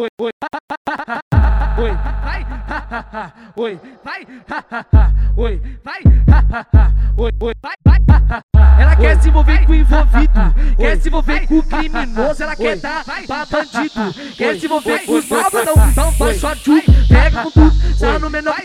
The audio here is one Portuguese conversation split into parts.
oi, oi, oi, vai, oi, vai, oi, vai, oi, oi, vai, vai. Ela quer se envolver com o envolvido, quer se envolver com o criminoso, ela quer dar pra bandido, quer se envolver com os malvadão, então vai só tchu, pega com tudo, sarra no menor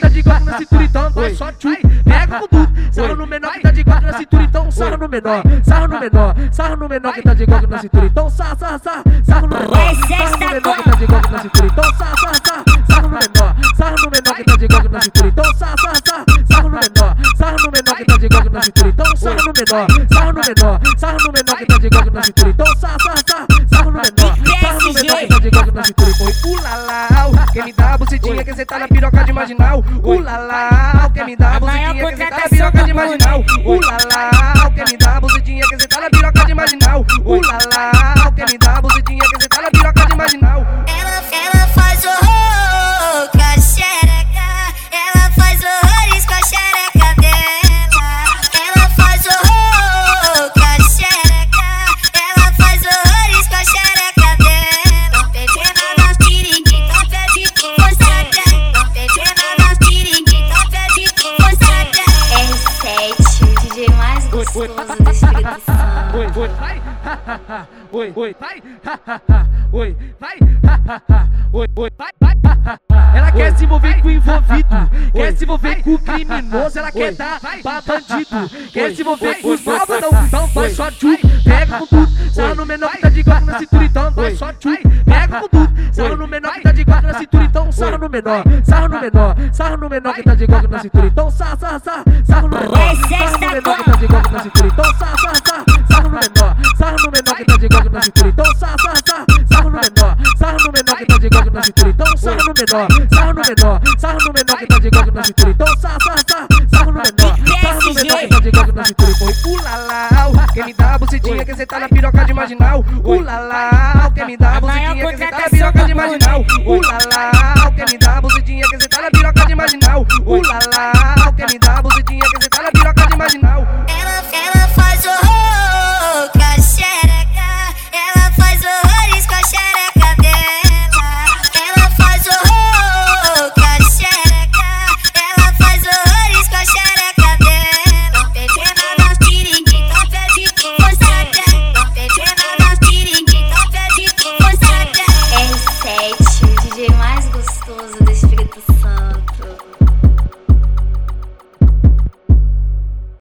tudo, sarra no menor que tá de guarda na cintura, então sarra no menor, sarra no menor, sarra no menor que tá de guarda na cintura, então sarra, sarra, sarra, sarra no menor, sarra no menor que tá de guarda na cintura, então sarra, sarra, sarra, sarra no menor, sarra no menor que tá de guarda na cintura, então sarra, sarra, sarra, sarra no menor, sarra no menor que tá de guarda na cintura, então sarra no menor, sarra no menor, sarra no menor que tá de guarda na cintura, então sarra, sarra, sarra, sarra no menor, sarra no menor que tá de guarda na cintura, foi ulalau, bucetinha que cê tá na piroca de marginal, ulalau, quem me dá bucetinha que cê tá na piroca de marginal, ulalau, quem me dá bucetinha que cê tá na piroca de marginal, ulalau, gostoso do Espírito Santo. oi, oi, vai, oi, oi, vai, oi, vai, oi, oi, vai, vai. Ela quer se envolver com o envolvido, quer se envolver com o criminoso, ela quer dar pra bandido, quer se envolver com os malvadão, então vai só tchu, pega com tudo, sarra no menor que tá de guarda na cintura, então vai só tchu, pega com tudo, sarra no menor então sarra no menor, sarra no menor, sarra no menor que tá de guarda na cintura, então sarra, sarra, sarra, sarra no menor, sarra no menor que tá de guarda na cintura, então sarra, sarra, sarra, sarra no menor, sarra no menor que tá de guarda na cintura, então sarra, sarra, sarra, sarra no menor, sarra no menor que tá de guarda na cintura, então sarra no menor, sarra no menor, sarra no menor que tá de guarda na cintura, então sarra, sarra, sarra, sarra no menor, sarra no menor que tá de guarda na cintura, foi ulalau, quem me dá a bucetinha que cê tá na piroca de marginal, ulalau, quem me dá a bucetinha que cê tá na piroca de marginal, ulalau, quem me dá a bucetinha que cê tá na piroca de marginal, ulalau. Espírito Santo.